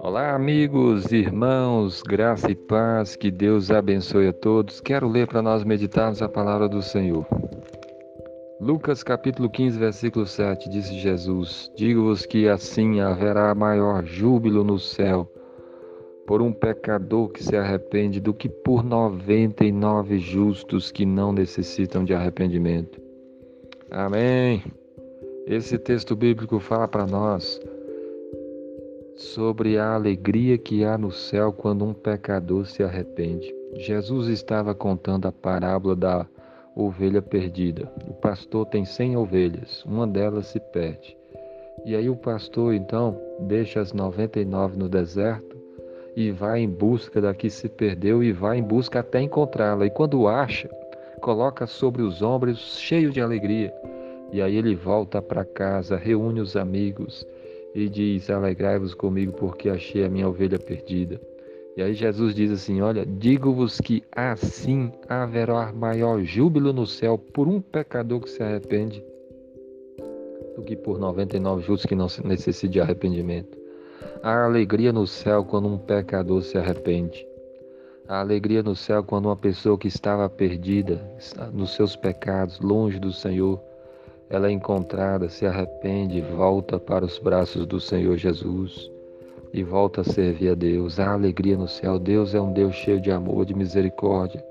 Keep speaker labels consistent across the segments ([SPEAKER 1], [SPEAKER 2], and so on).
[SPEAKER 1] Olá, amigos, irmãos, graça e paz, que Deus abençoe a todos. Quero ler para nós meditarmos a palavra do Senhor. Lucas capítulo 15, versículo 7, disse Jesus: Digo-vos que assim haverá maior júbilo no céu por um pecador que se arrepende do que por noventa e nove justos que não necessitam de arrependimento. Amém. Esse texto bíblico fala para nós sobre a alegria que há no céu quando um pecador se arrepende. Jesus estava contando a parábola da ovelha perdida. O pastor tem cem ovelhas, uma delas se perde. E aí o pastor então deixa as 99 no deserto e vai em busca da que se perdeu e vai em busca até encontrá-la. E quando acha, coloca sobre os ombros cheio de alegria. E aí ele volta para casa, reúne os amigos e diz: Alegrai-vos comigo, porque achei a minha ovelha perdida. E aí Jesus diz assim: Olha, digo-vos que assim haverá maior júbilo no céu por um pecador que se arrepende do que por 99 justos que não necessitam de arrependimento. Há alegria no céu quando um pecador se arrepende. Há alegria no céu quando uma pessoa que estava perdida nos seus pecados, longe do Senhor, ela é encontrada, se arrepende, volta para os braços do Senhor Jesus e volta a servir a Deus. Há alegria no céu. Deus é um Deus cheio de amor, de misericórdia.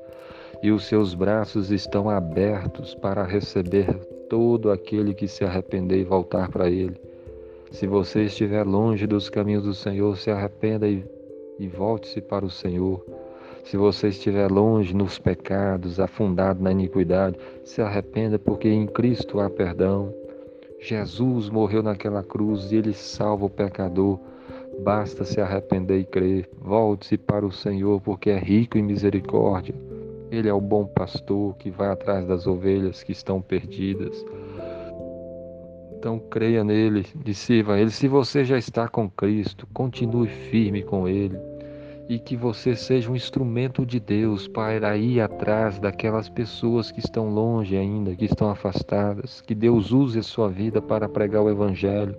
[SPEAKER 1] E os seus braços estão abertos para receber todo aquele que se arrepender e voltar para Ele. Se você estiver longe dos caminhos do Senhor, se arrependa e, e volte-se para o Senhor. Se você estiver longe nos pecados, afundado na iniquidade, se arrependa, porque em Cristo há perdão. Jesus morreu naquela cruz e ele salva o pecador. Basta se arrepender e crer. Volte-se para o Senhor, porque é rico em misericórdia. Ele é o bom pastor que vai atrás das ovelhas que estão perdidas. Então creia nele, sirva a ele. Se você já está com Cristo, continue firme com ele. E que você seja um instrumento de Deus para ir atrás daquelas pessoas que estão longe ainda, que estão afastadas. Que Deus use a sua vida para pregar o Evangelho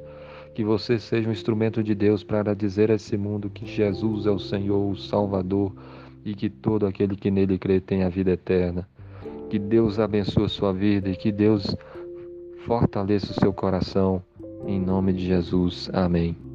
[SPEAKER 1] que você seja um instrumento de Deus para dizer a esse mundo que Jesus é o Senhor, o Salvador e que todo aquele que nele crê tem a vida eterna. Que Deus abençoe a sua vida e que Deus fortaleça o seu coração. Em nome de Jesus. Amém.